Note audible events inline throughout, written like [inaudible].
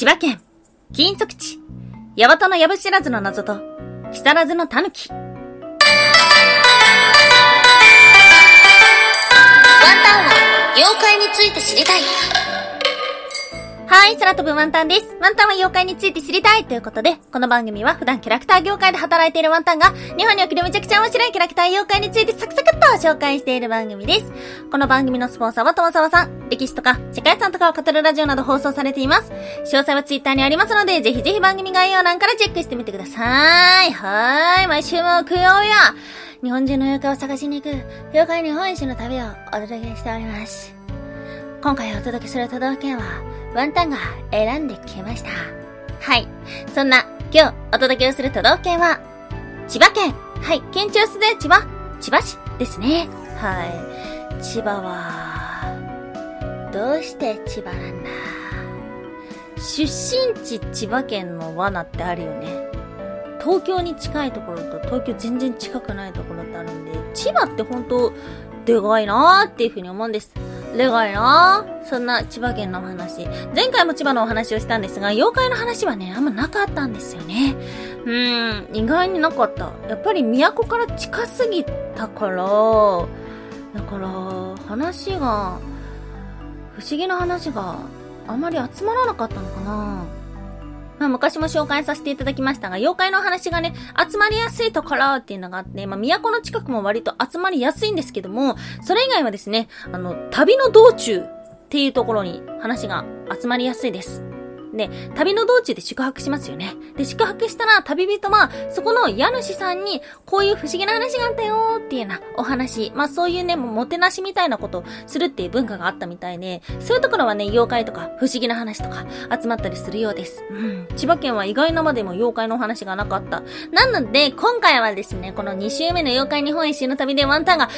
千葉県、金属地、八幡の藪知らずの謎と、木更津の狸。ワンタンは妖怪について知りたい。はい、空飛ぶワンタンです。ワンタンは妖怪について知りたいということで、この番組は普段キャラクター業界で働いているワンタンが、日本におけるめちゃくちゃ面白いキャラクター妖怪についてサクサクっと紹介している番組です。この番組のスポンサーはともさわさん、歴史とか世界遺産とかを語るラジオなど放送されています。詳細はツイッターにありますので、ぜひぜひ番組概要欄からチェックしてみてください。はーい、毎週木曜日は、日本中の妖怪を探しに行く、妖怪日本一の旅をお届けしております。今回お届けする都道府県は、ワンタンが選んできました。はい。そんな、今日お届けをする都道府県は、千葉県。はい。県庁所在地は、千葉市ですね。はい。千葉は、どうして千葉なんだ？出身地千葉県の罠ってあるよね。東京に近いところと東京全然近くないところってあるんで、千葉って本当でかいなーっていうふうに思うんです。でかいなそんな千葉県のお話。前回も千葉のお話をしたんですが、妖怪の話はね、あんまなかったんですよね。うーん、意外になかった。やっぱり都から近すぎたから、だから、話が、不思議な話があまり集まらなかったのかなまあ、昔も紹介させていただきましたが、妖怪の話がね、集まりやすいところっていうのがあって、まあ、都の近くも割と集まりやすいんですけども、それ以外はですね、あの、旅の道中っていうところに話が集まりやすいです。で、旅の道中で宿泊しますよね。で、宿泊したら旅人は、そこの家主さんに、こういう不思議な話があったよーっていうようなお話。まあそういうね、もてなしみたいなことをするっていう文化があったみたいで、そういうところはね、妖怪とか不思議な話とか集まったりするようです。うん。千葉県は意外なまでも妖怪のお話がなかった。なので、今回はですね、この2週目の妖怪日本一周の旅でワンタンが、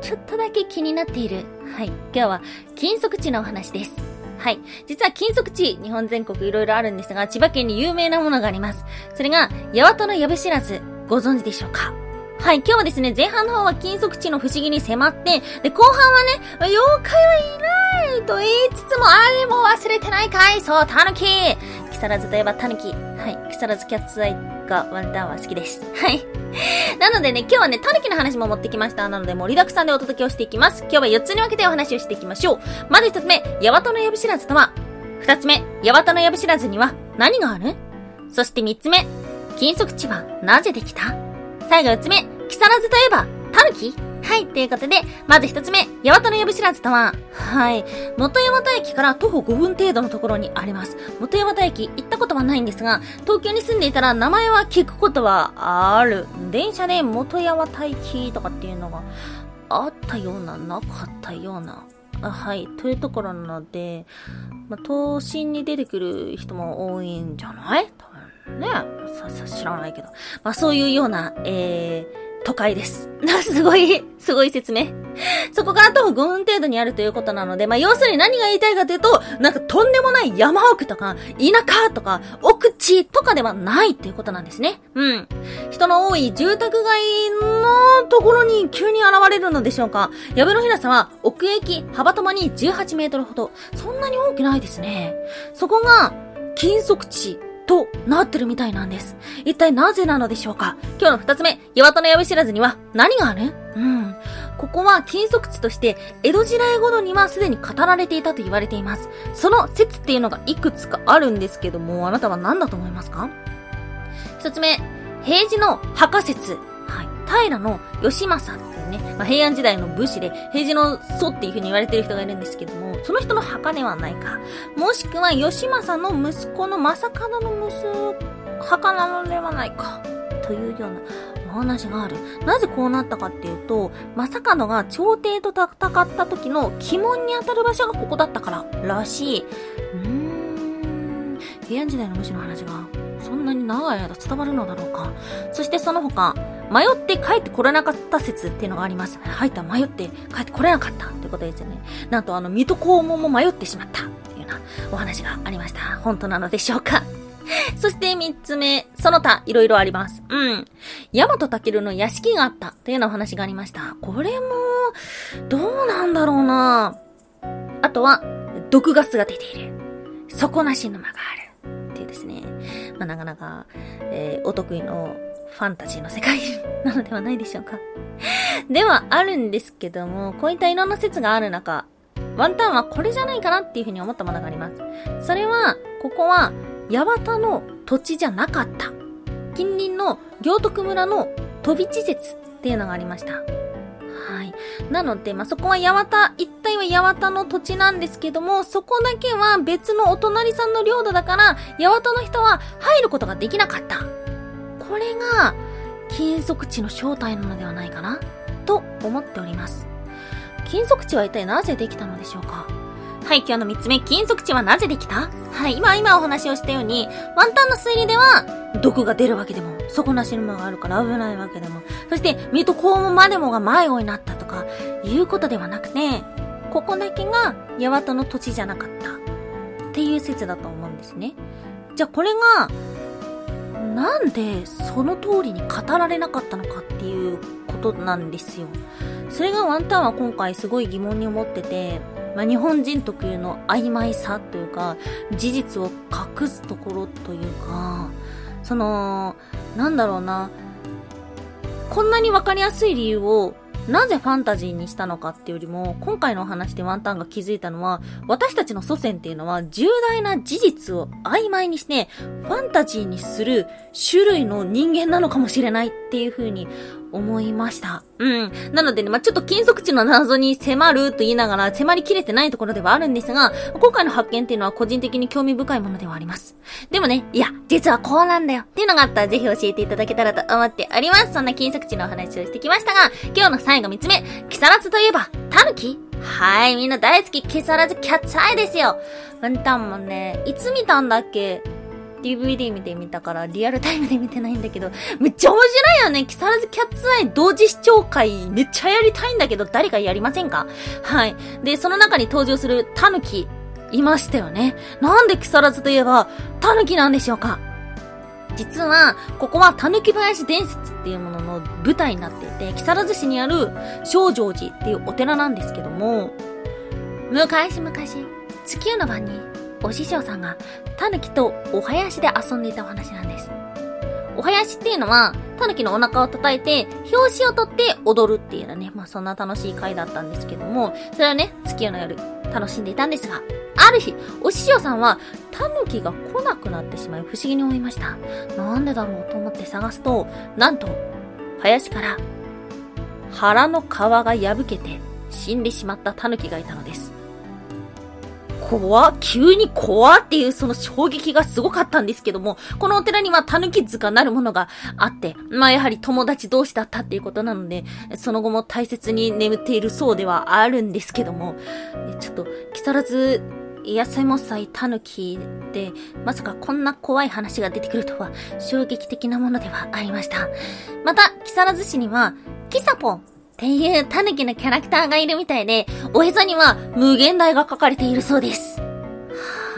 ちょっとだけ気になっている。はい。今日は、金属地のお話です。はい。実は金属地、日本全国いろいろあるんですが、千葉県に有名なものがあります。それが、八幡の藪知らず、ご存知でしょうか？はい、今日はですね、前半の方は金属地の不思議に迫って、で、後半はね、妖怪はいないと言いつつも、あれも忘れてないかいそう、タヌキ木更津といえばタヌキ。はい、木更津キャッツアイがワンタンは好きです。はい。[laughs] なのでね、今日はね、タヌキの話も持ってきました。なので盛りだくさんでお届けをしていきます。今日は4つに分けてお話をしていきましょう。まず1つ目、ヤワトの藪知らずとは ?2 つ目、ヤワトの藪知らずには何がある？そして3つ目、金属地はなぜできた？最後4つ目、木更津といえば、タヌキ？はい、ということで、まず一つ目、八幡の藪知らずとは、はい、元八幡駅から徒歩5分程度のところにあります。元八幡駅行ったことはないんですが、東京に住んでいたら名前は聞くことはある。電車で元八幡駅とかっていうのがあったような、なかったような。はい、というところなので、まあ、都心に出てくる人も多いんじゃない？多分ね。さ、さ、知らないけど。まあ、そういうような、えー、都会です。[laughs] すごい、すごい説明。そこから徒歩5分程度にあるということなので、まあ、要するに何が言いたいかというと、なんかとんでもない山奥とか、田舎とか、奥地とかではないっていうことなんですね。うん。人の多い住宅街のところに急に現れるのでしょうか。藪の平さは奥駅幅ともに18メートルほど。そんなに大きないですね。そこが、金属地となってるみたいなんです。一体なぜなのでしょうか？今日の二つ目、岩戸の藪知らずには何がある？うん。ここは金属地として、江戸時代頃にはすでに語られていたと言われています。その説っていうのがいくつかあるんですけども、あなたは何だと思いますか？一つ目、平治の墓説。はい。平の義政ね、まあ、平安時代の武士で、平治の祖っていう風に言われてる人がいるんですけども、その人の墓ではないか。もしくは、義政の息子の正門の息子、墓なのではないか。というようなお話がある。なぜこうなったかっていうと、正門が朝廷と戦った時の鬼門に当たる場所がここだったかららしい。うーん。平安時代の武士の話がそんなに長い間伝わるのだろうか。そしてその他、迷って帰ってこれなかった説っていうのがあります。入った迷って帰ってこれなかったってことですよね。なんとあの、水戸黄門も迷ってしまったっていうようなお話がありました。本当なのでしょうか [laughs] そして三つ目、その他、いろいろあります。うん。ヤマトタケルの屋敷があったというようなお話がありました。これも、どうなんだろうなあとは、毒ガスが出ている。底なし沼がある。っていうですね。まあ、なかなか、えー、お得意のファンタジーの世界なのではないでしょうか。[laughs] ではあるんですけども、こういったいろんな説がある中、ワンタンはこれじゃないかなっていうふうに思ったものがあります。それは、ここは、八幡の土地じゃなかった。近隣の行徳村の飛び地説っていうのがありました。はい。なので、まあ、そこは八幡、一帯は八幡の土地なんですけども、そこだけは別のお隣さんの領土だから、八幡の人は入ることができなかった。これが、金属地の正体なのではないかなと思っております。金属地は一体なぜできたのでしょうか？はい、今日の3つ目、金属地はなぜできた？はい、今、今お話をしたように、ワンタンの推理では、毒が出るわけでも、底なし沼があるから危ないわけでも、そして、水戸黄門までもが迷子になったとか、いうことではなくて、ここだけが、八幡の土地じゃなかった。っていう説だと思うんですね。じゃあこれが、なんでその通りに語られなかったのかっていうことなんですよ。それがワンタンは今回すごい疑問に思ってて、まあ、日本人特有の曖昧さというか、事実を隠すところというか、その、なんだろうな、こんなにわかりやすい理由をなぜファンタジーにしたのかっていうよりも、今回のお話でワンタンが気づいたのは、私たちの祖先っていうのは重大な事実を曖昧にして、ファンタジーにする種類の人間なのかもしれないっていう風に思いました。うん。なのでね、まあ、ちょっと金属地の謎に迫ると言いながら迫りきれてないところではあるんですが、今回の発見っていうのは個人的に興味深いものではあります。でもね、いや、実はこうなんだよっていうのがあったらぜひ教えていただけたらと思っております。そんな金属地のお話をしてきましたが、今日の最後3つ目、木更津といえば、タヌキ？はい、みんな大好き、木更津キャッツアイですよ。ワンタンもね、いつ見たんだっけ？DVD 見てみたからリアルタイムで見てないんだけど、めっちゃ面白いよね木更津キャッツアイ同時視聴会めっちゃやりたいんだけど誰かやりませんか？はい。で、その中に登場するタヌキいましたよね。なんで木更津といえばタヌキなんでしょうか？実は、ここはタヌキ林伝説っていうものの舞台になっていて、木更津市にある正常寺っていうお寺なんですけども、昔々、月夜の晩にお師匠さんがタヌキとお囃子で遊んでいたお話なんです。お囃子っていうのは、タヌキのお腹を叩いて、表紙を取って踊るっていうのね、まあそんな楽しい回だったんですけども、それはね、月夜の夜、楽しんでいたんですが、ある日、お師匠さんは、タヌキが来なくなってしまい不思議に思いました。なんでだろうと思って探すと、なんと、林から、腹の皮が破けて死んでしまったタヌキがいたのです。怖急に怖っていうその衝撃がすごかったんですけども、このお寺には狸塚なるものがあって、まあやはり友達同士だったっていうことなので、その後も大切に眠っているそうではあるんですけども、ちょっと、木更津、野菜もさい狸で、まさかこんな怖い話が出てくるとは、衝撃的なものではありました。また、木更津市には、キサポンっていうタヌキのキャラクターがいるみたいで、おへそには無限大が書かれているそうです。は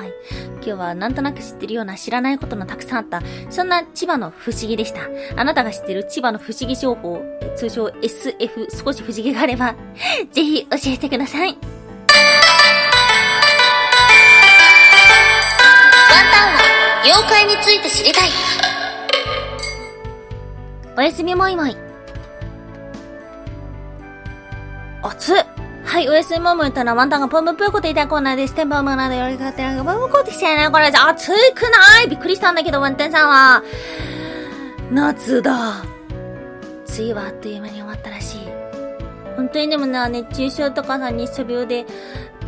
い。今日はなんとなく知ってるような知らないことのたくさんあった、そんな千葉の不思議でした。あなたが知ってる千葉の不思議情報、通称 SF 少し不思議があれば、[laughs] ぜひ教えてください。ワンタンは妖怪について知りたい。おやすみもいもい。熱っはい、おやすみもむたらワンタンがポムぷよこと言いたいコーナーです。テンポムなでやり方がポムコってきちゃうね。これ、暑くないびっくりしたんだけど、ワンタンさんは。夏だ。梅雨はあっという間に終わったらしい。本当にでもな、熱中症とかさ、日射病で、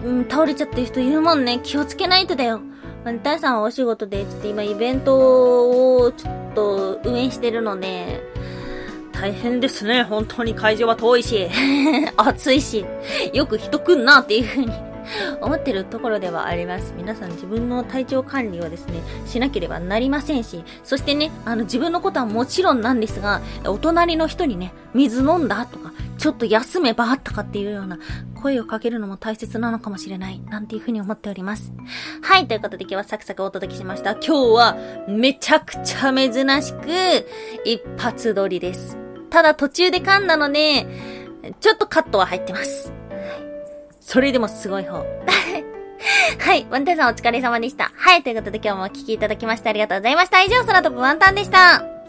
うん、倒れちゃってる人いるもんね。気をつけないとだよ。ワンタンさんはお仕事で、ちょっと今イベントをちょっと運営してるので、大変ですね。本当に会場は遠いし、[laughs] 暑いし、よく人来んなっていう風に [laughs] 思ってるところではあります。皆さん自分の体調管理はですね、しなければなりませんし、そしてね、あの自分のことはもちろんなんですが、お隣の人にね、水飲んだとか、ちょっと休めばとかっていうような声をかけるのも大切なのかもしれない、なんていうふうに思っております。はい、ということで今日はサクサクお届けしました。今日はめちゃくちゃ珍しく一発撮りです。ただ途中で噛んだので、ちょっとカットは入ってます。それでもすごい方。[laughs] はい。ワンタンさんお疲れ様でした。はい。ということで今日もお聴きいただきましてありがとうございました。以上、空飛ぶワンタンでした。